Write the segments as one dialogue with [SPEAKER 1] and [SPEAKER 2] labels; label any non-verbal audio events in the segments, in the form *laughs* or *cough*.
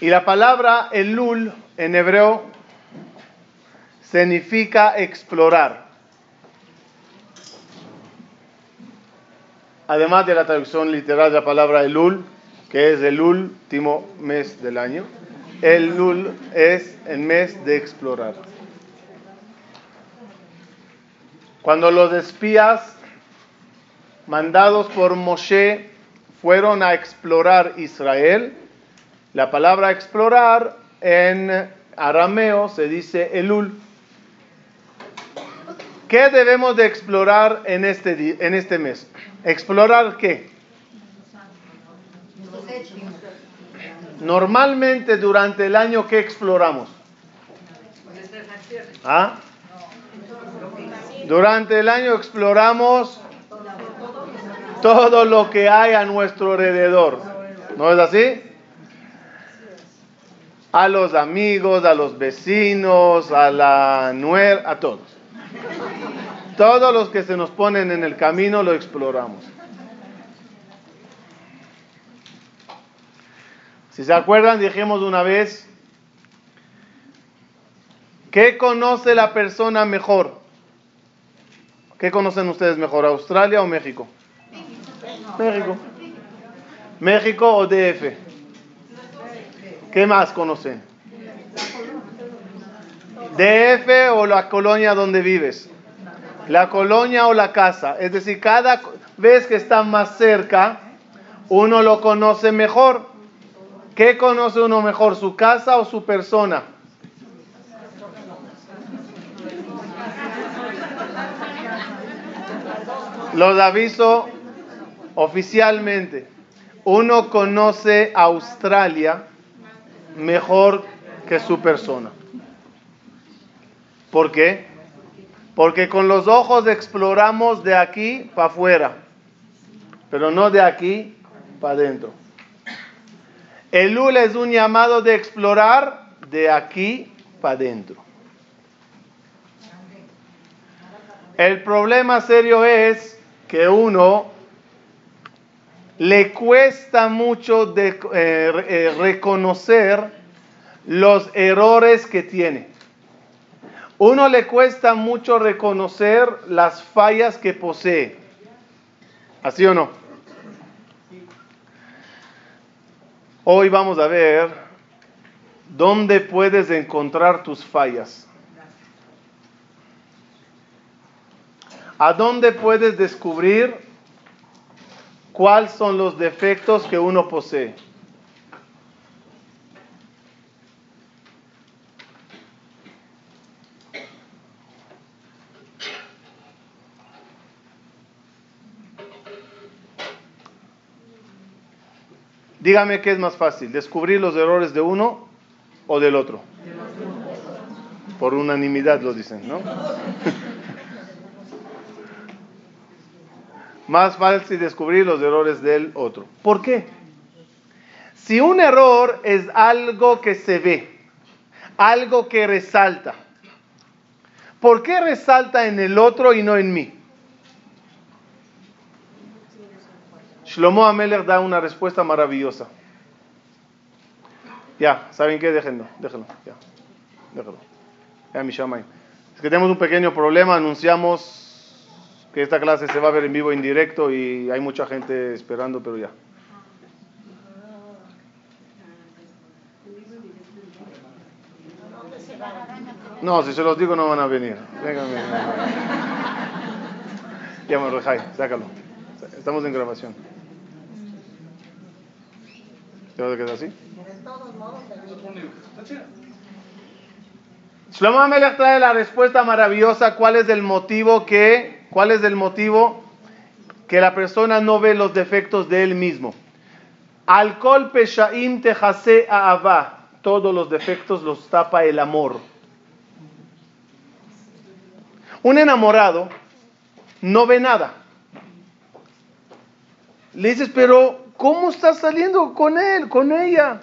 [SPEAKER 1] Y la palabra Elul en hebreo significa explorar. Además de la traducción literal de la palabra Elul, que es el último mes del año, Elul es el mes de explorar. Cuando los espías mandados por Moshe fueron a explorar Israel, la palabra explorar en arameo se dice Elul. ¿Qué debemos de explorar en este, en este mes? ¿Explorar qué? Normalmente durante el año, ¿qué exploramos? ¿Ah? Durante el año exploramos todo lo que hay a nuestro alrededor. ¿No es así? A los amigos, a los vecinos, a la nuera, a todos. Todos los que se nos ponen en el camino lo exploramos. Si se acuerdan, dijimos una vez, ¿qué conoce la persona mejor? ¿Qué conocen ustedes mejor, Australia o México? México. México o DF. ¿Qué más conocen? DF o la colonia donde vives. La colonia o la casa. Es decir, cada vez que está más cerca, uno lo conoce mejor. ¿Qué conoce uno mejor, su casa o su persona? Los aviso oficialmente. Uno conoce Australia mejor que su persona. ¿Por qué? Porque con los ojos exploramos de aquí para afuera, pero no de aquí para adentro. Elul es un llamado de explorar de aquí para adentro. El problema serio es que uno le cuesta mucho de, eh, eh, reconocer los errores que tiene. Uno le cuesta mucho reconocer las fallas que posee. ¿Así o no? Hoy vamos a ver dónde puedes encontrar tus fallas. ¿A dónde puedes descubrir cuáles son los defectos que uno posee? Dígame qué es más fácil, descubrir los errores de uno o del otro. Por unanimidad lo dicen, ¿no? *laughs* más fácil descubrir los errores del otro. ¿Por qué? Si un error es algo que se ve, algo que resalta, ¿por qué resalta en el otro y no en mí? Shlomo Ameler da una respuesta maravillosa. Ya, ¿saben qué? Déjenlo, déjenlo, ya, déjenlo. Ya, mi. Es que tenemos un pequeño problema, anunciamos que esta clase se va a ver en vivo, en directo y hay mucha gente esperando, pero ya. No, si se los digo no van a venir. Vengan. Ya, Marrejai, sácalo. Estamos en grabación. ¿Te vas a quedar así? Shlomo Amelech trae la respuesta maravillosa. ¿Cuál es el motivo que, cuál es el motivo que la persona no ve los defectos de él mismo. Alcohol peshaim tejase aava. Todos los defectos los tapa el amor. Un enamorado no ve nada. Le dices, pero ¿cómo estás saliendo con él, con ella?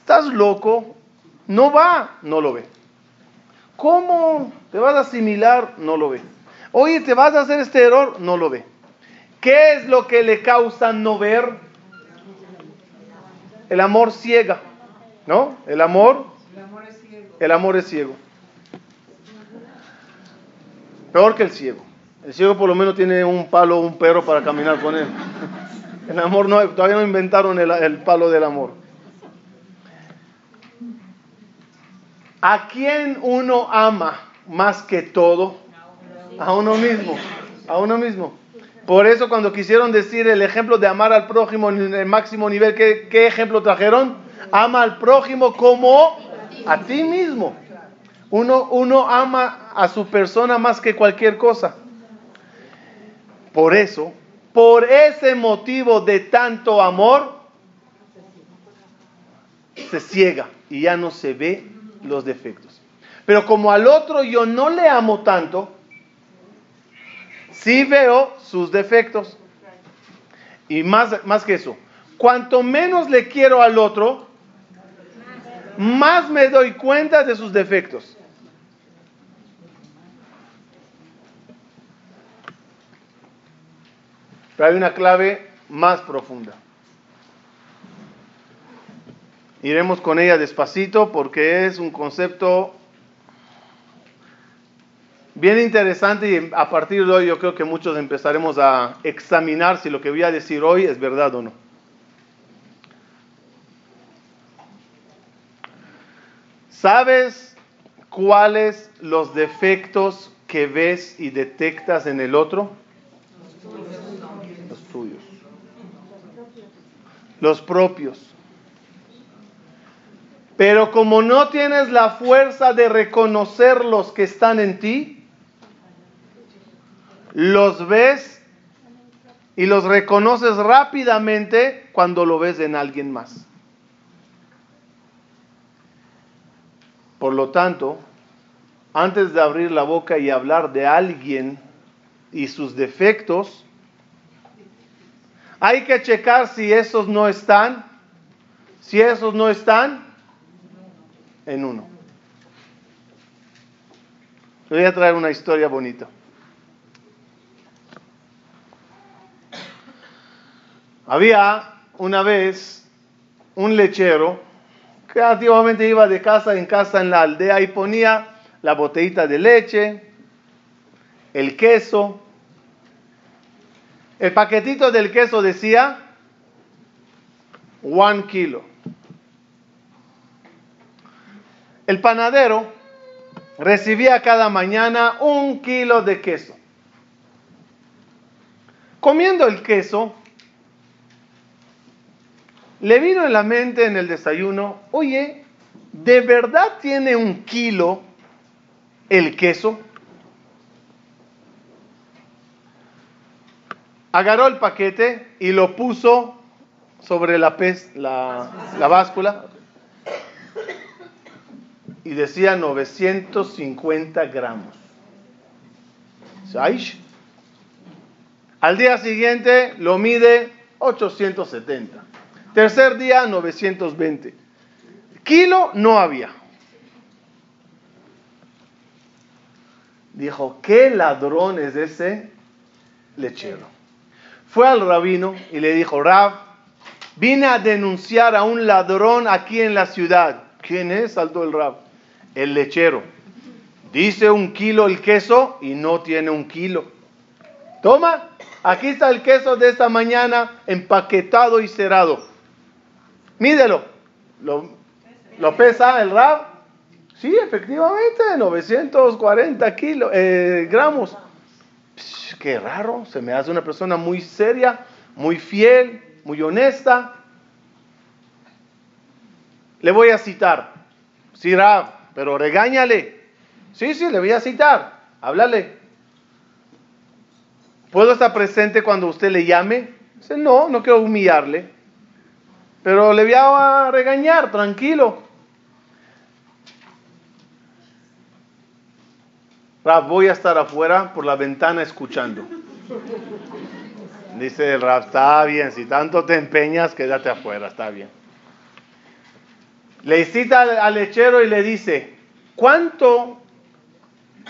[SPEAKER 1] ¿Estás loco? No va, no lo ve. ¿Cómo te vas a asimilar? No lo ve. Oye, ¿te vas a hacer este error? No lo ve. ¿Qué es lo que le causa no ver? El amor ciega, ¿no? El amor, el amor es ciego. Peor que el ciego. El ciego por lo menos tiene un palo, un perro para caminar con él. *laughs* El amor no, todavía no inventaron el, el palo del amor. ¿A quién uno ama más que todo? A uno mismo. A uno mismo. Por eso cuando quisieron decir el ejemplo de amar al prójimo en el máximo nivel, ¿qué, ejemplo trajeron? Ama al prójimo como a ti mismo. Uno, uno ama a su persona más que cualquier cosa. Por eso, por ese motivo de tanto amor, se ciega y ya no se ve los defectos. Pero como al otro yo no le amo tanto, sí veo sus defectos. Y más, más que eso, cuanto menos le quiero al otro, más me doy cuenta de sus defectos. Pero hay una clave más profunda. Iremos con ella despacito porque es un concepto bien interesante y a partir de hoy yo creo que muchos empezaremos a examinar si lo que voy a decir hoy es verdad o no. ¿Sabes cuáles los defectos que ves y detectas en el otro? Los tuyos. Los propios. Pero como no tienes la fuerza de reconocer los que están en ti, los ves y los reconoces rápidamente cuando lo ves en alguien más. Por lo tanto, antes de abrir la boca y hablar de alguien y sus defectos, hay que checar si esos no están. Si esos no están, en uno. voy a traer una historia bonita. Había una vez un lechero que antiguamente iba de casa en casa en la aldea y ponía la botellita de leche, el queso. El paquetito del queso decía one kilo. El panadero recibía cada mañana un kilo de queso. Comiendo el queso, le vino en la mente en el desayuno, oye, ¿de verdad tiene un kilo el queso? Agarró el paquete y lo puso sobre la, la, la báscula y decía 950 gramos. Al día siguiente lo mide 870. Tercer día 920. Kilo no había. Dijo, ¿qué ladrón es ese lechero? Fue al rabino y le dijo, Rab, vine a denunciar a un ladrón aquí en la ciudad. ¿Quién es? Saltó el rab el lechero. Dice un kilo el queso y no tiene un kilo. Toma, aquí está el queso de esta mañana empaquetado y cerrado. Mídelo. ¿Lo, pesa el RAB? Sí, efectivamente, 940 kilos, eh, gramos. qué raro, se me hace una persona muy seria, muy fiel, muy honesta. Le voy a citar. Sí, Rab, pero regáñale. Sí, sí, le voy a citar. Háblale. ¿Puedo estar presente cuando usted le llame? Dice, no, no quiero humillarle. Pero le voy a regañar, tranquilo. Rab, voy a estar afuera por la ventana escuchando. Dice el Rab, está bien, si tanto te empeñas, quédate afuera, está bien. Le cita al, lechero y le dice, ¿cuánto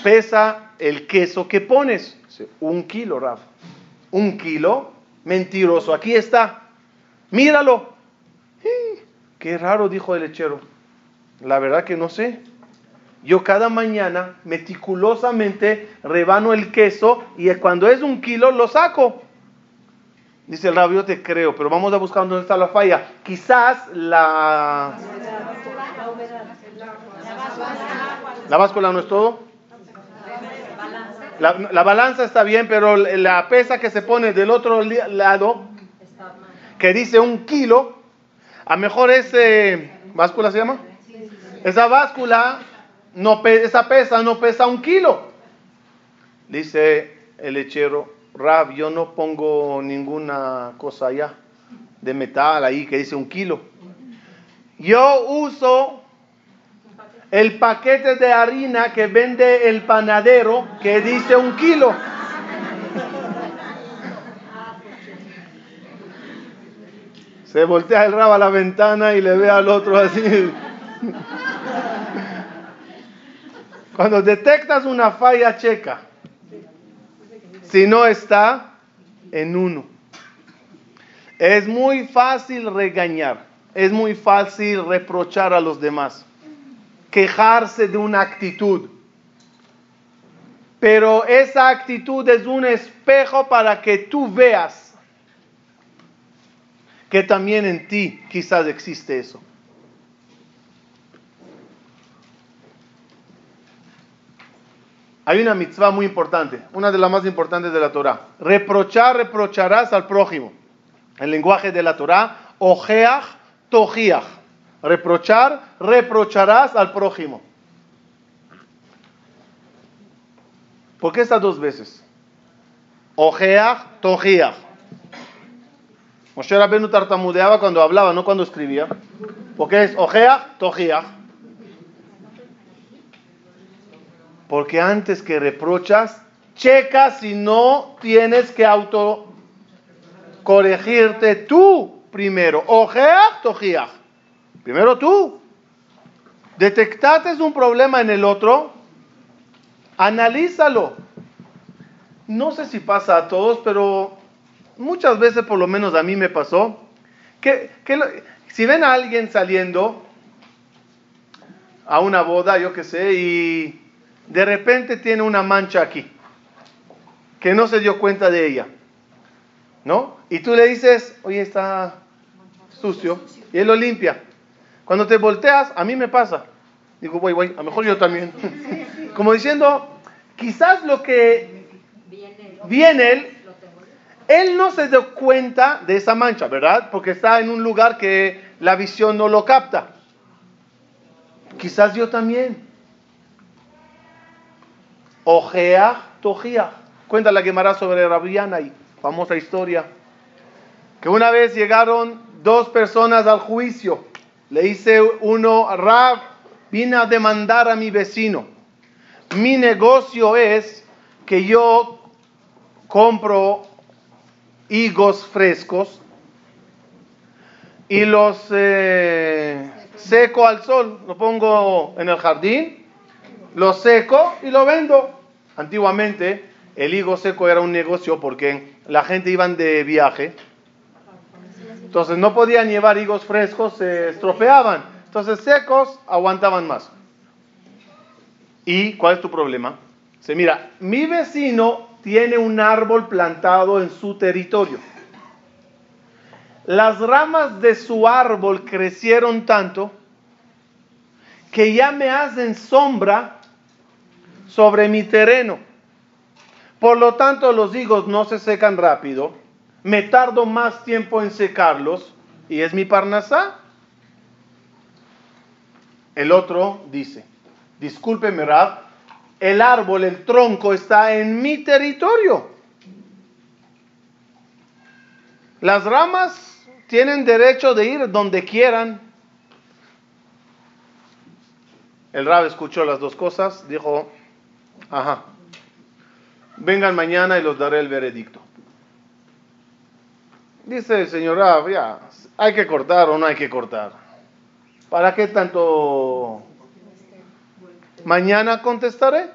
[SPEAKER 1] pesa el queso que pones? un kilo, Rab. Un kilo, mentiroso, aquí está. Míralo. Qué raro, dijo el lechero. La verdad que no sé. Yo cada mañana meticulosamente rebano el queso y cuando es un kilo lo saco. Dice el rabio, te creo, pero vamos a buscar dónde está la falla. Quizás la... ¿La báscula no es todo? La, la, balanza está bien, pero la pesa que se pone del otro lado, que dice un kilo, a mejor ese... ¿Báscula se llama? Esa báscula no esa pesa no pesa un kilo. Dice el lechero, Rab, yo no pongo ninguna cosa allá de metal ahí que dice un kilo. Yo uso el paquete de harina que vende el panadero que dice un kilo. Se voltea el rab a la ventana y le ve al otro así. Cuando detectas una falla, checa. Si no está en uno. Es muy fácil regañar. Es muy fácil reprochar a los demás. Quejarse de una actitud. Pero esa actitud es un espejo para que tú veas que también en ti quizás existe eso. hay una mitzvah muy importante, una de las más importantes de la Torah. Reprochar, reprocharás al prójimo. El lenguaje de la Torah, ojeach, tojiach. Reprochar, reprocharás al prójimo. ¿Por qué estas dos veces? Ojeach, tojiach. Moshe Rabbeinu tartamudeaba cuando hablaba, no cuando escribía. Porque es ojeach, tojiach. Porque antes que reprochas, checa si no tienes que auto corregirte tú primero. Ojeach, tojiach. Primero tú. Detectaste un problema en el otro, analízalo. No sé si pasa a todos, pero muchas veces por lo menos a mí me pasó que, si ven a alguien saliendo a una boda, yo qué sé, y de repente tiene una mancha aquí, que no se dio cuenta de ella, ¿no? Y tú le dices, oye, está sucio, y él lo limpia. Cuando te volteas, a mí me pasa. Digo, voy, voy, a lo mejor yo también. *laughs* Como diciendo, quizás lo que viene él, él no se dio cuenta de esa mancha, ¿verdad? Porque está en un lugar que la visión no lo capta. Quizás yo también. Ojea, tojía. Cuenta la Gemara sobre Rabiana y famosa historia. Que una vez llegaron dos personas al juicio. Le dice uno, Rab, vine a demandar a mi vecino. Mi negocio es que yo compro higos frescos y los eh, seco al sol, lo pongo en el jardín lo seco y lo vendo. Antiguamente el higo seco era un negocio porque la gente iba de viaje, entonces no podían llevar higos frescos, se estropeaban. Entonces secos aguantaban más. ¿Y cuál es tu problema? Se mira, mi vecino tiene un árbol plantado en su territorio. Las ramas de su árbol crecieron tanto que ya me hacen sombra sobre mi terreno. Por lo tanto, los higos no se secan rápido, me tardo más tiempo en secarlos y es mi parnasá. El otro dice, discúlpeme Rab, el árbol, el tronco está en mi territorio. Las ramas tienen derecho de ir donde quieran. El rab escuchó las dos cosas, dijo, ajá, vengan mañana y los daré el veredicto. Dice el señor Rab, ya, hay que cortar o no hay que cortar. ¿Para qué tanto? Mañana contestaré.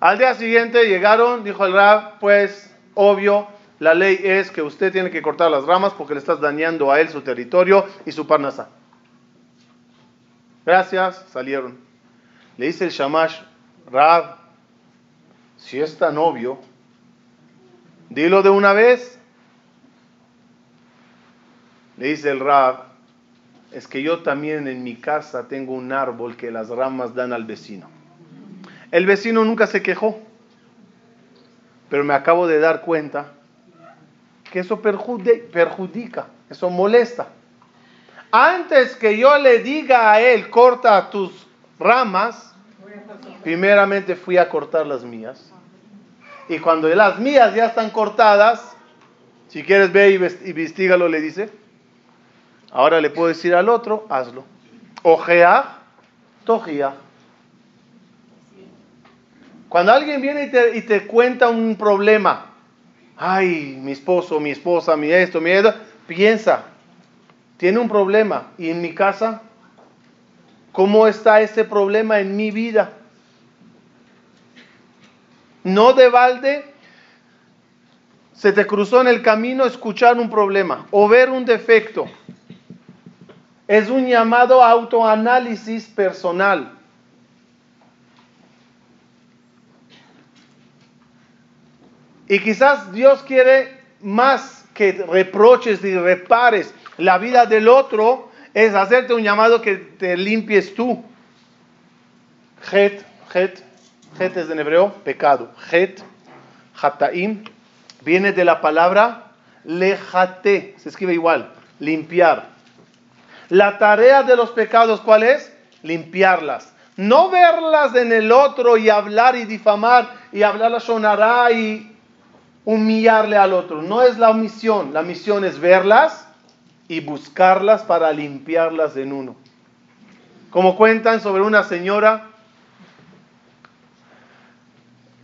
[SPEAKER 1] Al día siguiente llegaron, dijo el Rab, pues obvio, la ley es que usted tiene que cortar las ramas porque le estás dañando a él su territorio y su parnasa. Gracias, salieron. Le dice el Shamash, Rab, si es tan obvio, dilo de una vez. Le dice el Rab, es que yo también en mi casa tengo un árbol que las ramas dan al vecino. El vecino nunca se quejó, pero me acabo de dar cuenta que eso perjudica, eso molesta. Antes que yo le diga a él, corta tus ramas, primeramente fui a cortar las mías. Y cuando las mías ya están cortadas, si quieres ve y investigalo, le dice, Ahora le puedo decir al otro, hazlo. Ojea, tojía. Cuando alguien viene y te, cuenta un problema, ay, mi esposo, mi esposa, mi esto, mi esto, piensa, tiene un problema. ¿Y en mi casa? ¿Cómo está ese problema en mi vida? No de balde se te cruzó en el camino escuchar un problema o ver un defecto es un llamado autoanálisis personal. Y quizás Dios quiere más que reproches y repares la vida del otro, es hacerte un llamado que te limpies tú. Het, het, het es en hebreo, pecado. Het, hataim, viene de la palabra lejate, se escribe igual, limpiar. La tarea de los pecados, ¿cuál es? Limpiarlas. No verlas en el otro y hablar y difamar y hablar la sonará y humillarle al otro. No es la misión. La misión es verlas y buscarlas para limpiarlas en uno. Como cuentan sobre una señora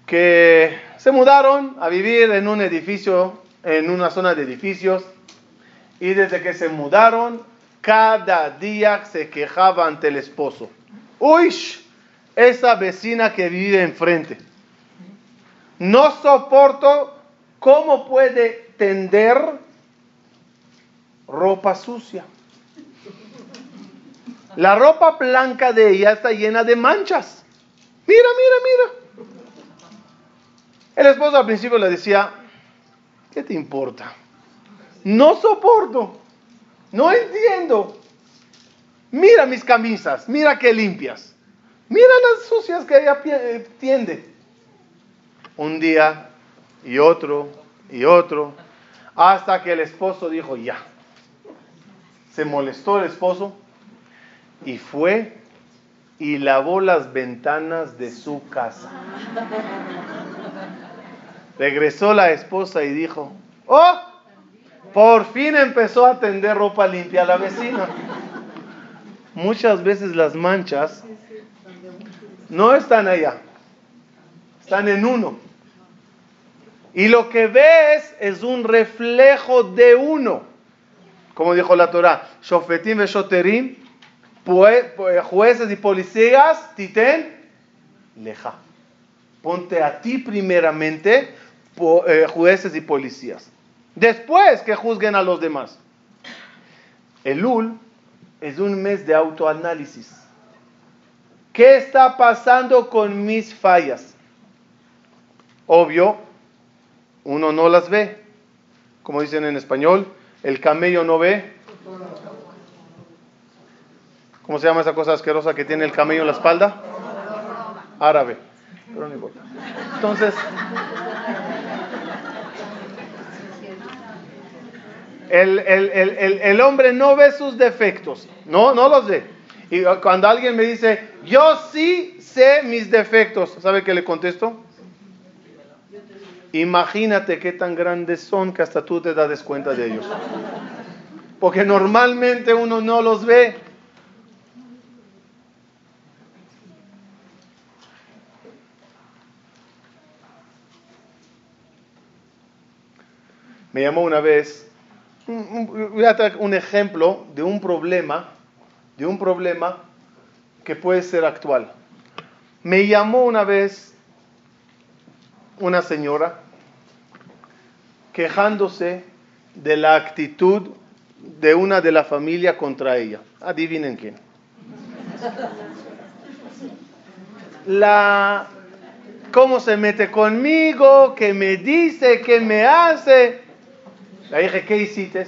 [SPEAKER 1] que se mudaron a vivir en un edificio, en una zona de edificios, y desde que se mudaron cada día se quejaba ante el esposo. Uy, esa vecina que vive enfrente. No soporto cómo puede tender ropa sucia. La ropa blanca de ella está llena de manchas. Mira, mira, mira. El esposo al principio le decía, ¿qué te importa? No soporto. No entiendo. Mira mis camisas, mira qué limpias. Mira las sucias que ella tiende. Un día y otro y otro, hasta que el esposo dijo ya. Se molestó el esposo y fue y lavó las ventanas de su casa. Regresó la esposa y dijo, oh, por fin empezó a tender ropa limpia a la vecina. Muchas veces las manchas no están allá, están en uno. Y lo que ves es un reflejo de uno. Como dijo la Torah, Shofetim Veshoterim, jueces y policías, titen, leja. Ponte a ti primeramente, eh, jueces y policías después que juzguen a los demás. El Ul es un mes de autoanálisis. ¿Qué está pasando con mis fallas? Obvio, uno no las ve. Como dicen en español, el camello no ve. ¿Cómo se llama esa cosa asquerosa que tiene el camello en la espalda? Árabe. Pero no importa. Entonces, El, hombre no ve sus defectos, no, no los ve. Y cuando alguien me dice, yo sí sé mis defectos, ¿sabe qué le contesto? Imagínate qué tan grandes son que hasta tú te das cuenta de ellos. Porque normalmente uno no los ve. Me llamó una vez, voy a dar un ejemplo de un problema, de un problema que puede ser actual. Me llamó una vez una señora quejándose de la actitud de una de la familia contra ella. Adivinen quién. La cómo se mete conmigo, qué me dice, qué me hace. Le dije, ¿qué hiciste?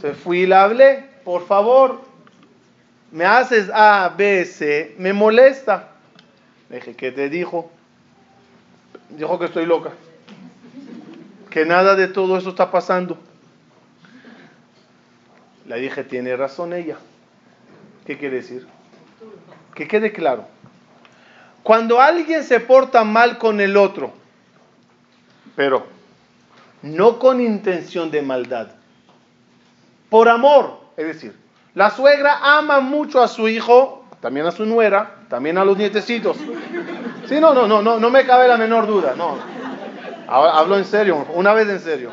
[SPEAKER 1] Se fui y le hablé, por favor, me haces A, B, C, me molesta. Le dije, ¿qué te dijo? Dijo que estoy loca. Que nada de todo eso está pasando. Le dije, tiene razón ella. ¿Qué quiere decir? Que quede claro. Cuando alguien se porta mal con el otro, pero no con intención de maldad, por amor, es decir, la suegra ama mucho a su hijo, también a su nuera, también a los nietecitos. Sí, no, no, no, no, no me cabe la menor duda, no. Hablo en serio, una vez en serio.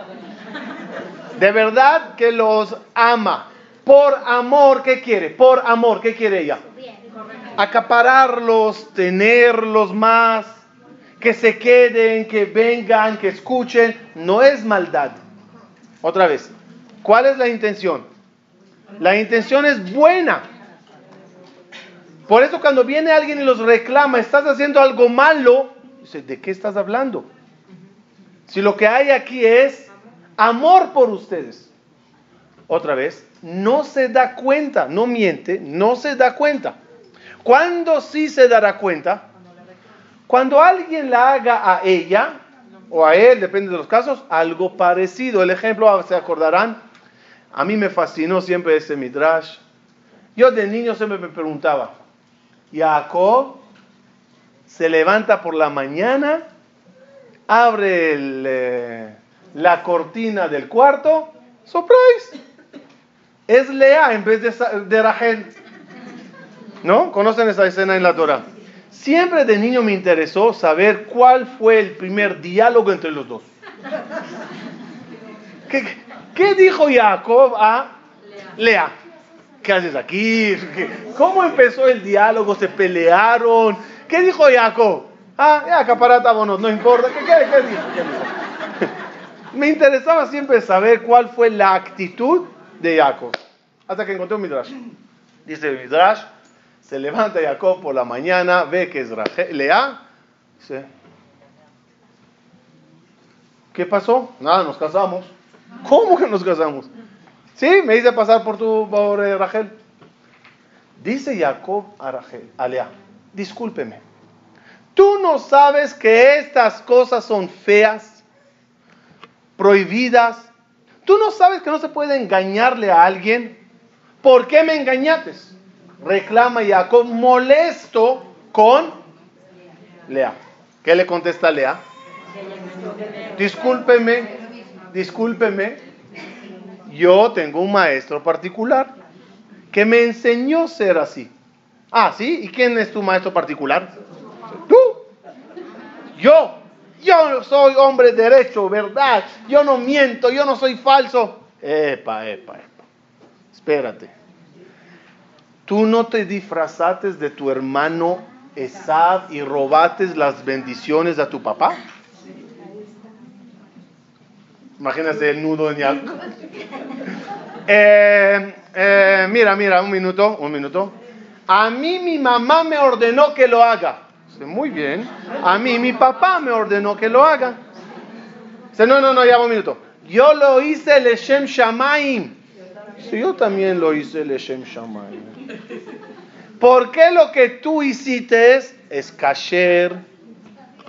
[SPEAKER 1] De verdad que los ama. Por amor, ¿qué quiere? Por amor, ¿qué quiere ella? Acapararlos, tenerlos más, que se queden, que vengan, que escuchen. No es maldad. Otra vez, ¿cuál es la intención? La intención es buena. Por eso cuando viene alguien y los reclama, estás haciendo algo malo, dice, ¿de qué estás hablando? Si lo que hay aquí es amor por ustedes. Otra vez, no se da cuenta, no miente, no se da cuenta. ¿Cuándo sí se dará cuenta? Cuando alguien la haga a ella o a él, depende de los casos, algo parecido. El ejemplo, se acordarán, a mí me fascinó siempre ese midrash. Yo de niño siempre me preguntaba, Jacob se levanta por la mañana, abre eh, la cortina del cuarto, surprise, es Lea en vez de, de Rachel. ¿No? ¿Conocen esa escena en la Torah? Siempre de niño me interesó saber cuál fue el primer diálogo entre los dos. ¿Qué, dijo Jacob a Lea? ¿Qué haces aquí? ¿Cómo empezó el diálogo? ¿Se pelearon? ¿Qué dijo Jacob? Ah, ya, caparátamonos, no importa. ¿Qué, qué, qué dijo? Me interesaba siempre saber cuál fue la actitud de Jacob. Hasta que encontré un Midrash. Dice el Midrash, se levanta Jacob por la mañana, ve que es Lea, dice, ¿qué pasó? Nada, nos casamos. ¿Cómo que nos casamos? Sí, me hice pasar por tu por eh, Rachel. Dice Jacob a Rachel, a Lea, discúlpeme. ¿Tú no sabes que estas cosas son feas, prohibidas? ¿Tú no sabes que no se puede engañarle a alguien? ¿Por qué me engañaste? Reclama Jacob molesto con Lea. ¿Qué le contesta Lea? Discúlpeme, discúlpeme, yo tengo un maestro particular que me enseñó ser así. Ah, ¿sí? ¿Y quién es tu maestro particular? Tú. Yo. Yo soy hombre derecho, verdad. Yo no miento, yo no soy falso. Epa, epa, epa. Espérate. ¿Tú no te disfrazaste de tu hermano Esab y robates las bendiciones a tu papá? Imagínate el nudo en *laughs* eh, eh, mira, mira, un minuto, un minuto. A mí mi mamá me ordenó que lo haga. Muy bien. A mí mi papá me ordenó que lo haga. No, no, no, ya un minuto. Yo lo hice Leshem Shamaim. Sí, yo también lo hice Leshem Shamaim. *laughs* ¿Por qué lo que tú hiciste es, es kasher,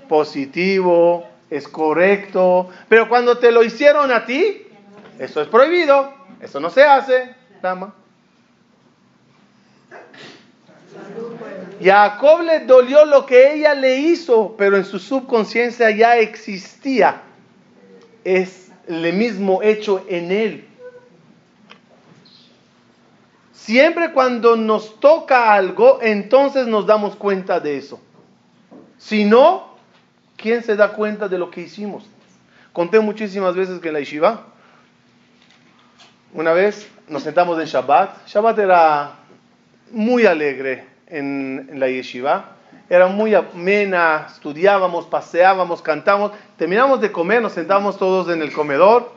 [SPEAKER 1] positivo, es correcto, pero cuando te lo hicieron a ti, eso es prohibido, eso no se hace, dama. Jacob le dolió lo que ella le hizo, pero en su subconsciencia ya existía. Es el mismo hecho en él. Siempre cuando nos toca algo, entonces nos damos cuenta de eso. Si no, ¿quién se da cuenta de lo que hicimos? Conté muchísimas veces que en la yeshiva, una vez nos sentamos en Shabbat. Shabbat era muy alegre en, la yeshiva. Era muy amena, estudiábamos, paseábamos, cantábamos. Terminamos de comer, nos sentábamos todos en el comedor.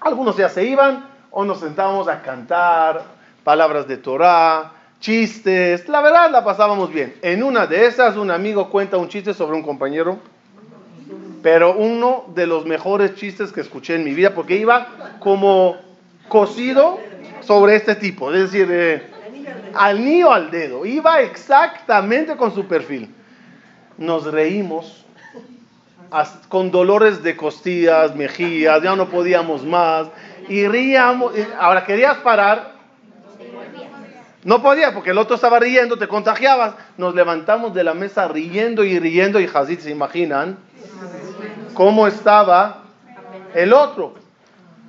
[SPEAKER 1] Algunos ya se iban o nos sentábamos a cantar palabras de Torah, chistes. La verdad la pasábamos bien. En una de esas, un amigo cuenta un chiste sobre un compañero pero uno de los mejores chistes que escuché en mi vida, porque iba como cosido sobre este tipo, es decir, eh, al niño al dedo, iba exactamente con su perfil. Nos reímos con dolores de costillas, mejillas, ya no podíamos más, y ríamos, ahora querías parar, no podía porque el otro estaba riendo, te contagiabas. Nos levantamos de la mesa riendo y riendo y Hazit se imaginan cómo estaba el otro.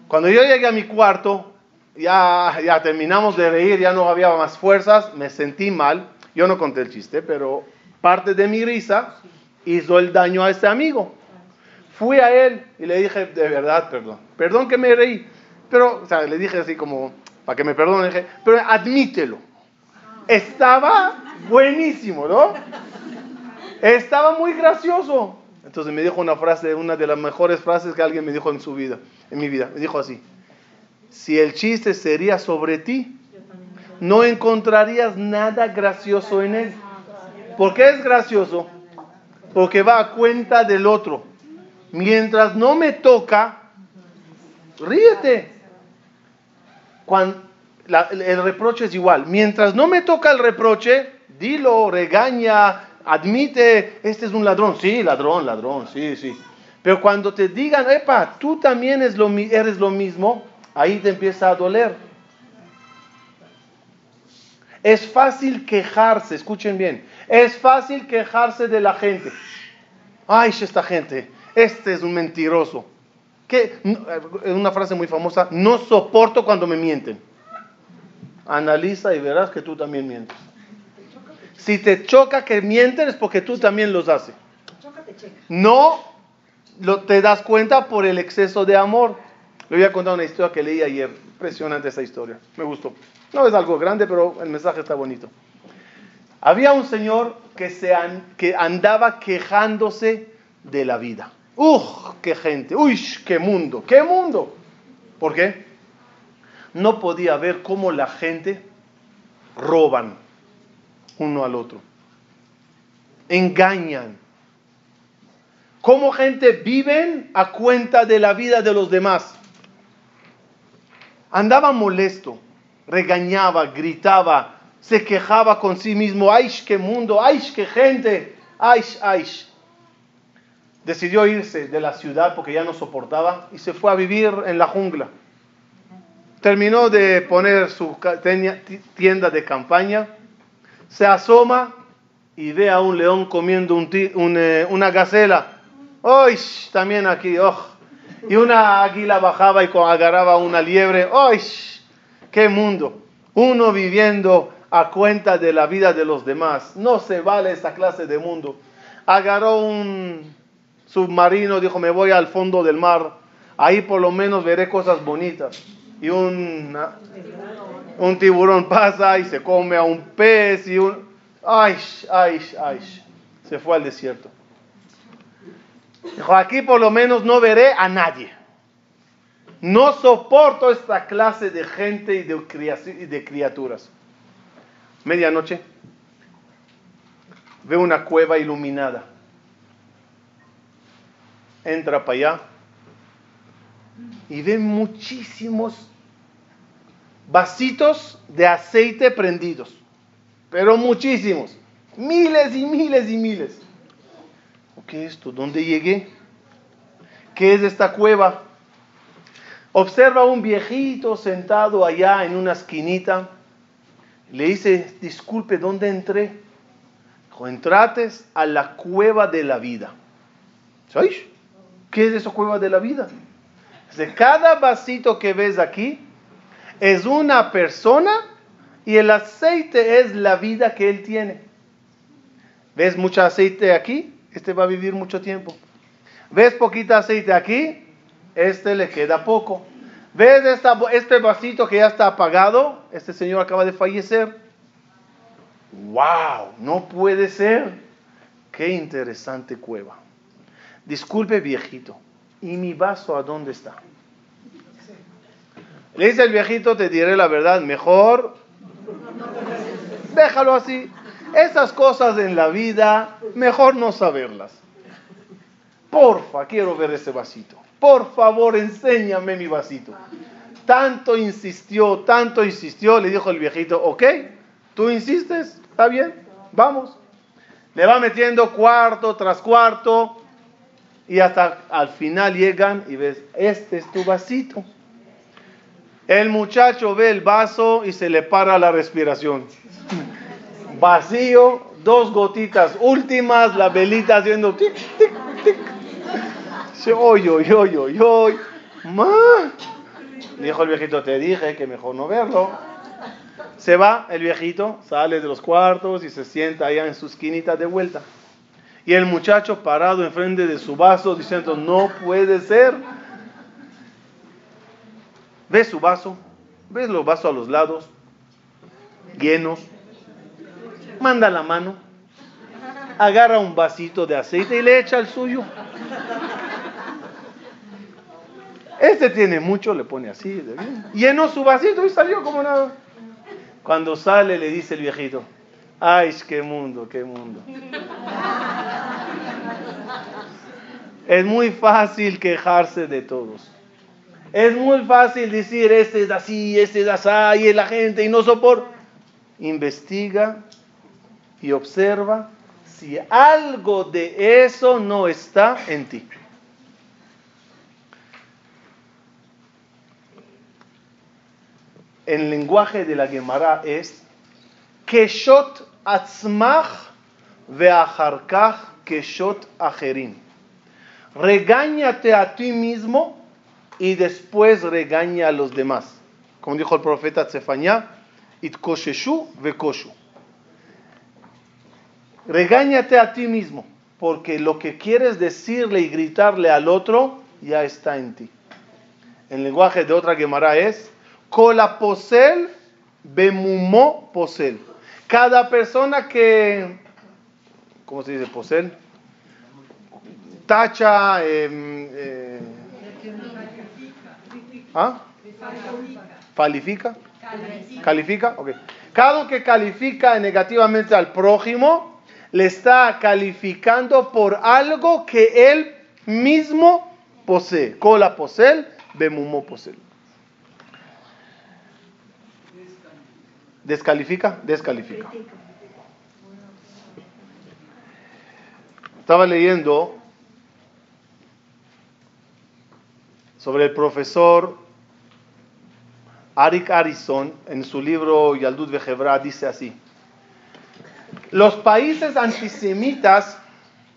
[SPEAKER 1] Cuando yo llegué a mi cuarto, ya, ya terminamos de reír, ya no había más fuerzas, me sentí mal. Yo no conté el chiste, pero parte de mi risa hizo el daño a ese amigo. Fui a él y le dije, de verdad, perdón, perdón que me reí, pero, o sea, le dije así como, para que me perdone, dije, pero admítelo. Estaba buenísimo, ¿no? Estaba muy gracioso. Entonces me dijo una frase, una de las mejores frases que alguien me dijo en su vida, en mi vida. Me dijo así: Si el chiste sería sobre ti, no encontrarías nada gracioso en él. ¿Por qué es gracioso? Porque va a cuenta del otro. Mientras no me toca, ríete. Cuando, el reproche es igual. Mientras no me toca el reproche, dilo, regaña, admite, este es un ladrón, sí, ladrón, ladrón, sí, sí. Pero cuando te digan, epa, tú también lo, eres lo mismo, ahí te empieza a doler. Es fácil quejarse, escuchen bien, es fácil quejarse de la gente. Ay, esta gente, este es un mentiroso. Que, una frase muy famosa, no soporto cuando me mienten. Analiza y verás que tú también mientes. Si te choca que mienten es porque tú también los haces. No lo, te das cuenta por el exceso de amor. Le voy a contar una historia que leí ayer. Impresionante esa historia. Me gustó. No es algo grande, pero el mensaje está bonito. Había un señor que, se que andaba quejándose de la vida. ¡Uf! ¡Qué gente! ¡Uy! ¡Qué mundo! ¡Qué mundo! ¿Por qué? No podía ver cómo la gente roban, uno al otro. Engañan. Cómo gente viven a cuenta de la vida de los demás. Andaba molesto, regañaba, gritaba, se quejaba con sí mismo. ¡Ay, qué mundo! ¡Ay, qué gente! ¡Ay, ay! Decidió irse de la ciudad porque ya no soportaba y se fue a vivir en la jungla. Terminó de poner su tienda de campaña se asoma y ve a un león comiendo eh, una gacela. ¡Ay! También aquí, ¡oh! Y una águila bajaba y agarraba una liebre. ¡Ay! ¡Qué mundo! Uno viviendo a cuenta de la vida de los demás. No se vale esa clase de mundo. Agarró un submarino, dijo, me voy al fondo del mar. Ahí por lo menos veré cosas bonitas. Y un un tiburón pasa y se come a un pez y un... ¡Ay, ay, ay! Se fue al desierto. Dijo, aquí por lo menos no veré a nadie. No soporto esta clase de gente y de, criaturas. Medianoche, ve una cueva iluminada. Entra para allá y ve muchísimos vasitos de aceite prendidos, pero muchísimos, miles y miles y miles. ¿Qué es esto? ¿Dónde llegué? ¿Qué es esta cueva? Observa a un viejito sentado allá en una esquinita. Le dice, disculpe, ¿dónde entré? entrates a la cueva de la vida. ¿Sabéis? ¿Qué es esa cueva de la vida? Cada vasito que ves aquí es una persona y el aceite es la vida que él tiene. ¿Ves mucho aceite aquí? Este va a vivir mucho tiempo. ¿Ves poquito aceite aquí? Este le queda poco. ¿Ves este vasito que ya está apagado? Este señor acaba de fallecer. ¡Wow! No puede ser. Qué interesante cueva. Disculpe viejito, ¿y mi vaso a dónde está? Le dice el viejito, te diré la verdad, mejor déjalo así. Esas cosas en la vida, mejor no saberlas. Porfa, quiero ver ese vasito. Por favor, enséñame mi vasito. Tanto insistió, tanto insistió, le dijo el viejito, ok, tú insistes, está bien, vamos. Le va metiendo cuarto tras cuarto y hasta al final llegan y ves, este es tu vasito. El muchacho ve el vaso y se le para la respiración. Vacío, dos gotitas últimas, la velita haciendo tic, tic, tic. Oy, oy, oy, oy, oy. Ma. Dijo el viejito, te dije que mejor no verlo. Se va el viejito, sale de los cuartos y se sienta allá en su esquinita de vuelta. Y el muchacho parado enfrente de su vaso diciendo, no puede ser. ¿Ves su vaso? ¿Ves los vasos a los lados? Llenos. Manda la mano. Agarra un vasito de aceite y le echa el suyo. Este tiene mucho, le pone así. Llenó su vasito y salió como nada. Cuando sale le dice el viejito, ay, qué mundo, qué mundo. Es muy fácil quejarse de todos. Es muy fácil decir, este es así, este es así, y la gente, y no soporta. Investiga y observa si algo de eso no está en ti. El lenguaje de la Gemara es Keshot atzmach ve'acharkach keshot acherim. Regáñate a ti mismo y después regaña a los demás. Como dijo el profeta Tzefañá, itkoseshu vekoshu. Regáñate a ti mismo, porque lo que quieres decirle y gritarle al otro ya está en ti. El lenguaje de otra Gemara es Kola posel bemumo posel. Cada persona que, ¿cómo se dice posel? Tacha, em, eh, ¿Ah? ¿Califica? ¿Califica? Ok. Cada que califica negativamente al prójimo, le está calificando por algo que él mismo posee. Cola posel, bemumo posel. ¿Descalifica? Descalifica. Estaba leyendo sobre el profesor Arik Arison, en su libro Yaldut Vejebra, dice así: Los países antisemitas,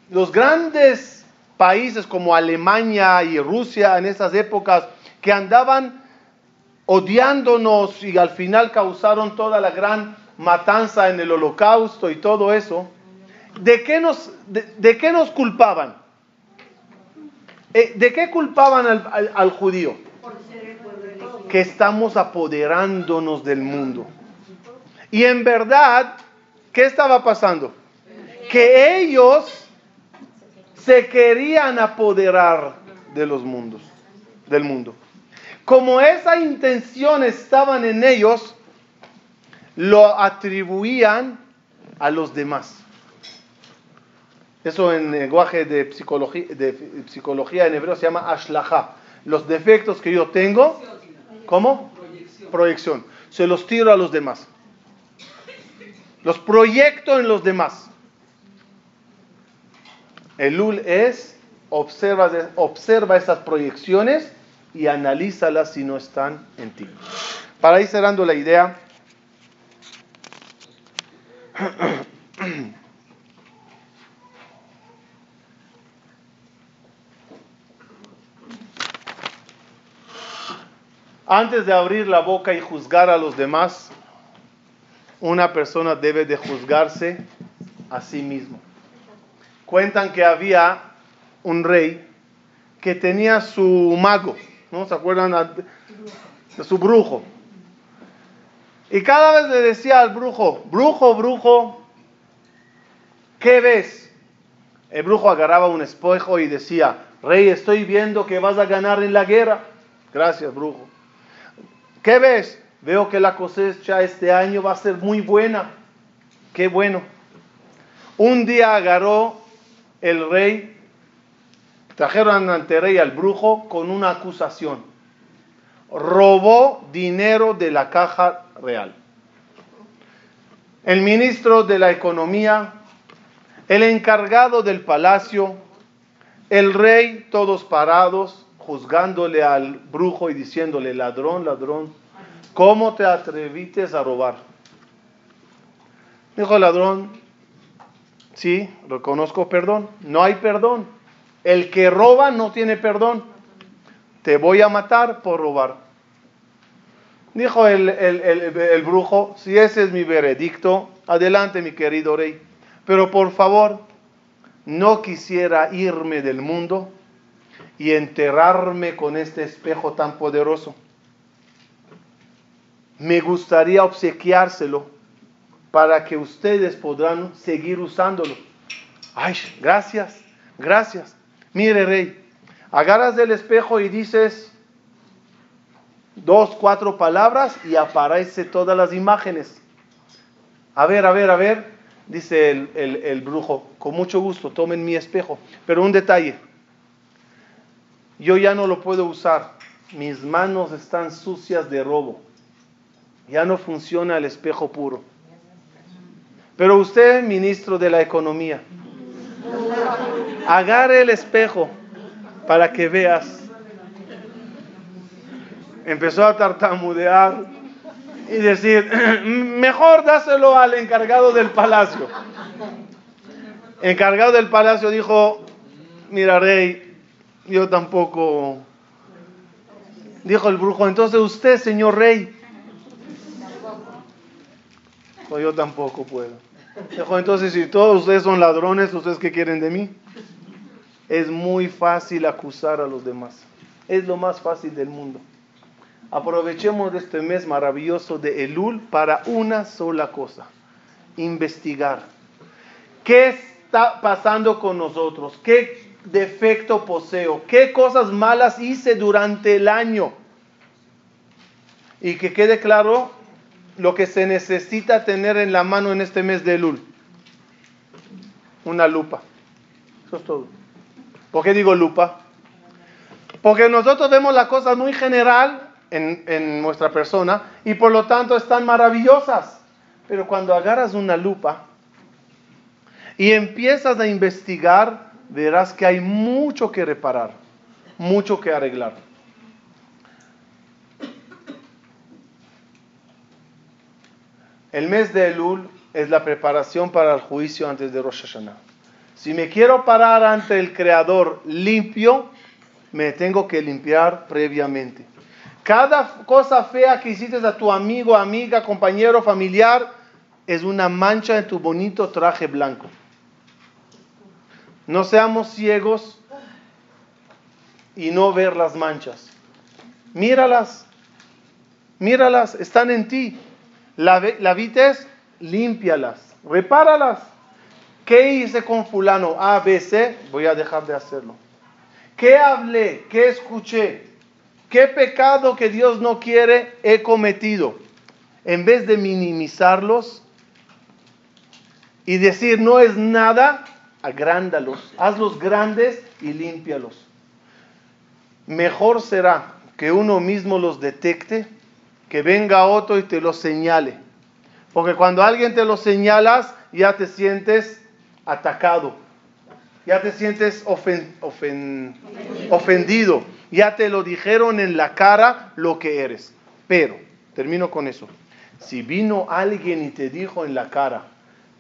[SPEAKER 1] los grandes países como Alemania y Rusia en esas épocas, que andaban odiándonos y al final causaron toda la gran matanza en el holocausto y todo eso, ¿de qué nos, de, qué nos culpaban? Eh, ¿De qué culpaban al judío? que estamos apoderándonos del mundo. Y en verdad, ¿qué estaba pasando? Que ellos se querían apoderar de los mundos, del mundo. Como esa intención estaban en ellos, lo atribuían a los demás. Eso en lenguaje de psicología, de psicología en hebreo se llama ashlaha. Los defectos que yo tengo, ¿Cómo? Proyección. Se los tiro a los demás. Los proyecto en los demás. El Lul es, observa, observa esas proyecciones y analízalas si no están en ti. Para ir cerrando la idea, antes de abrir la boca y juzgar a los demás, una persona debe de juzgarse a sí mismo. Cuentan que había un rey que tenía su mago ¿no? ¿Se acuerdan de su brujo? Y cada vez le decía al brujo, brujo, brujo, ¿qué ves? El brujo agarraba un espejo y decía, rey, estoy viendo que vas a ganar en la guerra. Gracias, brujo. ¿Qué ves? Veo que la cosecha este año va a ser muy buena. Qué bueno. Un día agarró el rey, trajeron ante rey al brujo con una acusación. Robó dinero de la caja real. El ministro de la economía, el encargado del palacio, el rey, todos parados, juzgándole al brujo y diciéndole, ladrón, ladrón, ¿cómo te atrevites a robar? Dijo el ladrón, sí, reconozco perdón, no hay perdón. El que roba no tiene perdón. Te voy a matar por robar. Dijo el, el, brujo, si ese es mi veredicto, adelante mi querido rey. Pero por favor, no quisiera irme del mundo y enterrarme con este espejo tan poderoso. Me gustaría obsequiárselo para que ustedes podrán seguir usándolo. Ay, gracias, gracias. Mire, rey, agarras el espejo y dices dos, cuatro palabras y aparece todas las imágenes. A ver, a ver, a ver, dice el, el brujo, con mucho gusto, tomen mi espejo. Pero un detalle, yo ya no lo puedo usar. Mis manos están sucias de robo. Ya no funciona el espejo puro. Pero usted, ministro de la Economía, agarre el espejo para que veas. Empezó a tartamudear y decir, mejor dáselo al encargado del palacio. encargado del palacio dijo, mira rey, yo tampoco. Dijo el brujo, entonces usted, señor rey. Yo tampoco puedo. Dijo, entonces si todos ustedes son ladrones, ¿ustedes qué quieren de mí? Es muy fácil acusar a los demás. Es lo más fácil del mundo. Aprovechemos este mes maravilloso de Elul para una sola cosa, investigar. ¿Qué está pasando con nosotros? ¿Qué defecto poseo? ¿Qué cosas malas hice durante el año? Y que quede claro lo que se necesita tener en la mano en este mes de Lul. Una lupa. Eso es todo. ¿Por qué digo lupa? Porque nosotros vemos las cosas muy general en, en nuestra persona y por lo tanto están maravillosas. Pero cuando agarras una lupa y empiezas a investigar verás que hay mucho que reparar, mucho que arreglar. El mes de Elul es la preparación para el juicio antes de Rosh Hashanah. Si me quiero parar ante el Creador limpio, me tengo que limpiar previamente. Cada cosa fea que hiciste a tu amigo, amiga, compañero, familiar, es una mancha en tu bonito traje blanco. No seamos ciegos y no ver las manchas. Míralas, míralas, están en ti. La, la vites, límpialas, repáralas. ¿Qué hice con fulano A, B, C? Voy a dejar de hacerlo. ¿Qué hablé? ¿Qué escuché? ¿Qué pecado que Dios no quiere he cometido? En vez de minimizarlos y decir no es nada, agrándalos, hazlos grandes y límpialos. Mejor será que uno mismo los detecte, que venga otro y te los señale. Porque cuando alguien te los señalas, ya te sientes atacado, ya te sientes ofendido, ya te lo dijeron en la cara lo que eres. Pero, termino con eso, si vino alguien y te dijo en la cara,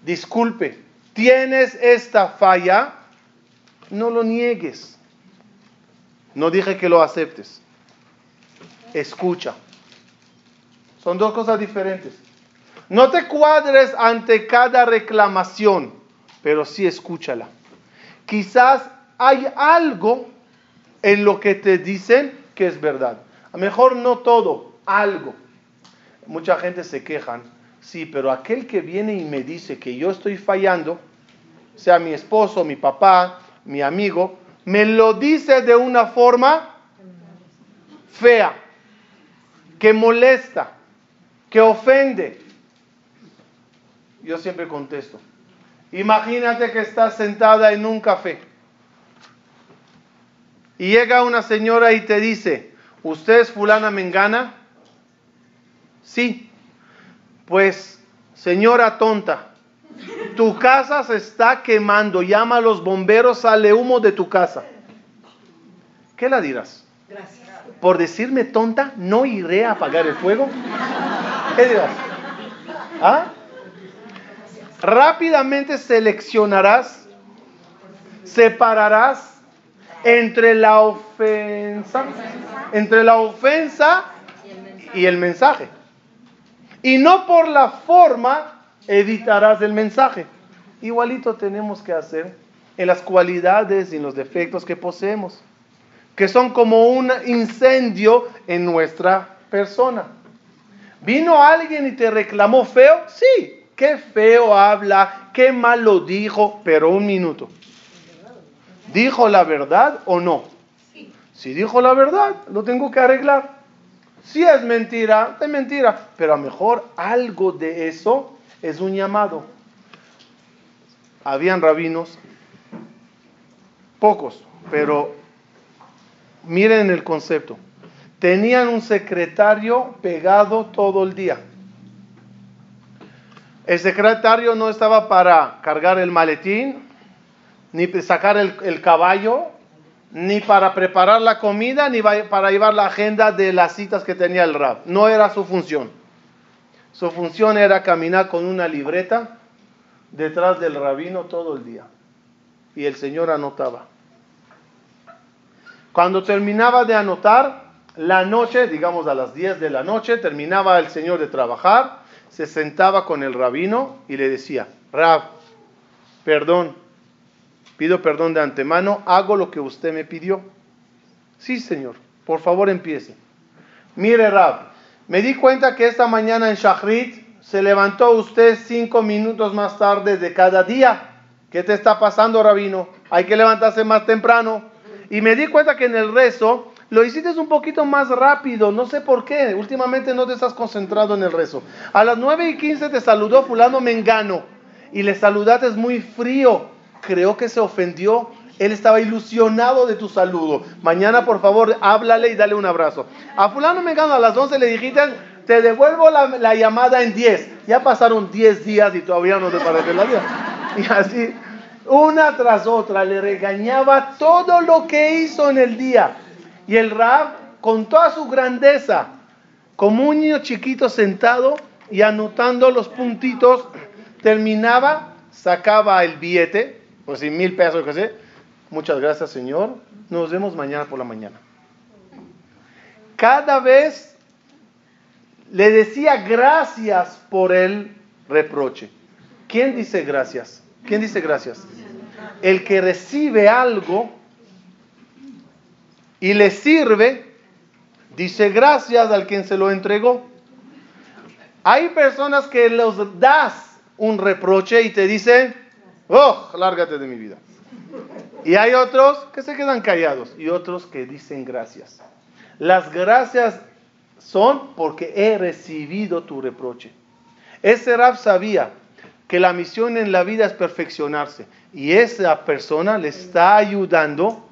[SPEAKER 1] disculpe, tienes esta falla, no lo niegues. No dije que lo aceptes. escucha. Son dos cosas diferentes. No te cuadres ante cada reclamación, pero sí escúchala. Quizás hay algo en lo que te dicen que es verdad. A mejor no todo, algo. Mucha gente se quejan, sí, pero aquel que viene y me dice que yo estoy fallando, sea mi esposo, mi papá, mi amigo, me lo dice de una forma fea, que molesta, que ofende. Yo siempre contesto, imagínate que estás sentada en un café y llega una señora y te dice, ¿usted es fulana mengana? Sí. Pues, señora tonta, tu casa se está quemando, llama a los bomberos, sale humo de tu casa. ¿Qué la dirás? Gracias. Por decirme tonta, no iré a apagar el fuego. ¿Qué dirás? ¿Ah? Rápidamente seleccionarás, separarás entre la ofensa, entre la ofensa y el mensaje. Y no por la forma editarás el mensaje. Igualito tenemos que hacer en las cualidades y en los defectos que poseemos, que son como un incendio en nuestra persona. ¿Vino alguien y te reclamó feo? Sí, qué feo habla, qué mal lo dijo, pero un minuto. ¿Dijo la verdad o no? Si dijo la verdad, lo tengo que arreglar. Si es mentira, es mentira, pero a lo mejor algo de eso es un llamado. Habían rabinos, pocos, pero miren el concepto. Tenían un secretario pegado todo el día. El secretario no estaba para cargar el maletín, ni sacar el, caballo, ni para preparar la comida, ni para llevar la agenda de las citas que tenía el rab. No era su función. Su función era caminar con una libreta detrás del rabino todo el día. Y el Señor anotaba. Cuando terminaba de anotar, la noche, digamos a las 10 de la noche, terminaba el Señor de trabajar, se sentaba con el rabino y le decía, Rab, perdón, Pido perdón de antemano, hago lo que usted me pidió. Sí, Señor, por favor empiece. Mire, Rab, me di cuenta que esta mañana en Shachrit se levantó usted cinco minutos más tarde de cada día. ¿Qué te está pasando, Rabino? Hay que levantarse más temprano. Y me di cuenta que en el rezo lo hiciste un poquito más rápido, no sé por qué. Últimamente no te estás concentrado en el rezo. A las 9 y 15 te saludó fulano Mengano y le saludaste muy frío creo que se ofendió. Él estaba ilusionado de tu saludo. Mañana, por favor, háblale y dale un abrazo. A fulano me gano a las 11 le dijiste, te devuelvo la, llamada en 10. Ya pasaron 10 días y todavía no te parece la vida. Y así, una tras otra, le regañaba todo lo que hizo en el día. Y el Rab, con toda su grandeza, como un niño chiquito sentado y anotando los puntitos, terminaba, sacaba el billete, pues si mil pesos, que sé. Muchas gracias, Señor. Nos vemos mañana por la mañana. Cada vez le decía gracias por el reproche. ¿Quién dice gracias? ¿Quién dice gracias? El que recibe algo y le sirve, dice gracias al quien se lo entregó. Hay personas que los das un reproche y te dicen, ¡Oh, lárgate de mi vida! Y hay otros que se quedan callados y otros que dicen gracias. Las gracias son porque he recibido tu reproche. Ese Rab sabía que la misión en la vida es perfeccionarse y esa persona le está ayudando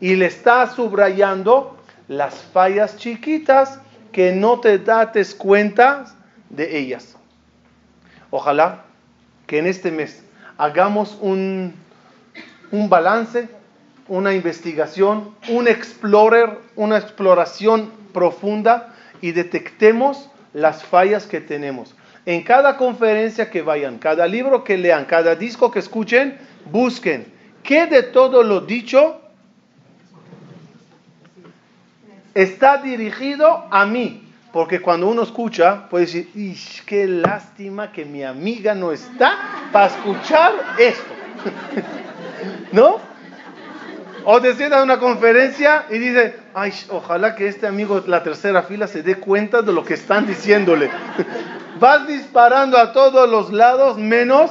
[SPEAKER 1] y le está subrayando las fallas chiquitas que no te dates cuenta de ellas. Ojalá que en este mes hagamos un, balance, una investigación, un explorer, una exploración profunda y detectemos las fallas que tenemos. En cada conferencia que vayan, cada libro que lean, cada disco que escuchen, busquen qué de todo lo dicho está dirigido a mí. Porque cuando uno escucha, puede decir, qué lástima que mi amiga no está para escuchar esto. *laughs* ¿No? O te sientas en una conferencia y dice, ay, ojalá que este amigo de la tercera fila se dé cuenta de lo que están diciéndole. *laughs* Vas disparando a todos los lados, menos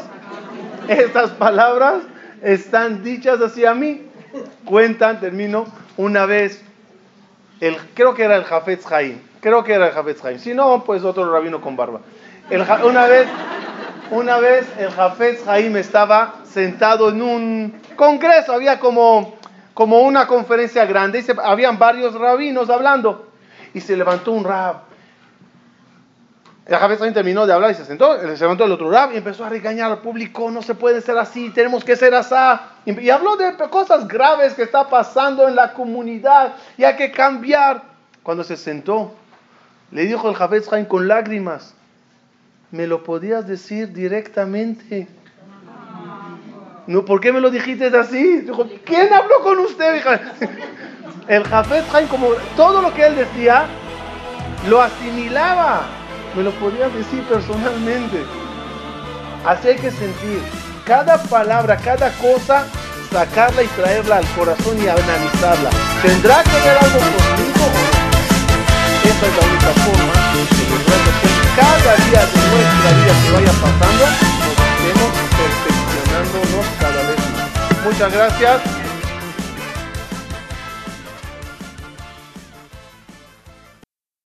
[SPEAKER 1] estas palabras están dichas hacia mí. Cuentan, termino, una vez, creo que era el Jafetz Haim, creo que era el Jafetz Haim, si no, pues otro rabino con barba. una vez, una vez el Jafetz Haim estaba sentado en un congreso, había como, como una conferencia grande, y se, habían varios rabinos hablando, y se levantó un rab el Jafet terminó de hablar y se sentó, se levantó el otro rab y empezó a regañar al público, no se puede ser así, tenemos que ser así. Y habló de cosas graves que está pasando en la comunidad y hay que cambiar. Cuando se sentó, le dijo el Jafet con lágrimas, ¿me lo podías decir directamente? No, ¿Por qué me lo dijiste así? Dijo, ¿quién habló con usted? *laughs* El Jafet como todo lo que él decía, lo asimilaba me lo podías decir personalmente. Así hay que sentir cada palabra, cada cosa, sacarla y traerla al corazón y analizarla. ¿Tendrá que ver algo conmigo? Esa es la única forma que cada día de nuestra vida que vaya pasando, nos estemos perfeccionándonos cada vez más. Muchas gracias.